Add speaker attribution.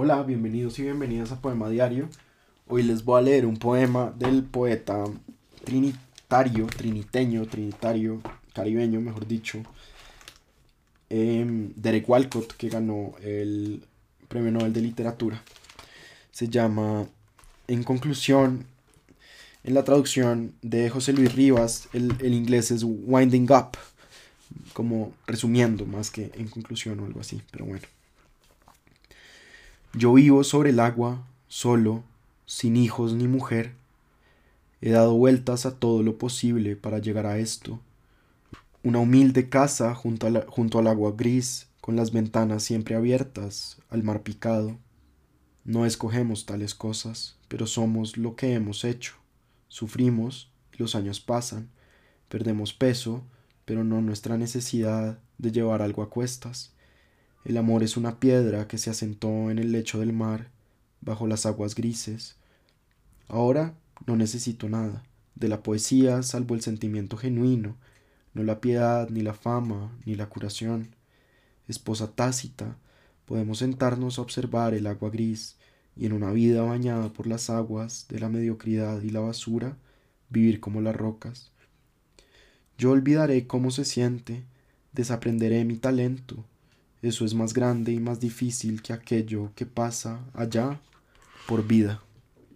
Speaker 1: Hola, bienvenidos y bienvenidas a Poema Diario. Hoy les voy a leer un poema del poeta trinitario, triniteño, trinitario, caribeño, mejor dicho, em, Derek Walcott, que ganó el Premio Nobel de Literatura. Se llama, en conclusión, en la traducción de José Luis Rivas, el, el inglés es Winding Up, como resumiendo más que en conclusión o algo así, pero bueno. Yo vivo sobre el agua, solo, sin hijos ni mujer. He dado vueltas a todo lo posible para llegar a esto. Una humilde casa junto, junto al agua gris, con las ventanas siempre abiertas al mar picado. No escogemos tales cosas, pero somos lo que hemos hecho. Sufrimos, los años pasan, perdemos peso, pero no nuestra necesidad de llevar algo a cuestas. El amor es una piedra que se asentó en el lecho del mar, bajo las aguas grises. Ahora no necesito nada, de la poesía salvo el sentimiento genuino, no la piedad, ni la fama, ni la curación. Esposa tácita, podemos sentarnos a observar el agua gris y en una vida bañada por las aguas de la mediocridad y la basura, vivir como las rocas. Yo olvidaré cómo se siente, desaprenderé mi talento, eso es más grande y más difícil que aquello que pasa allá por vida.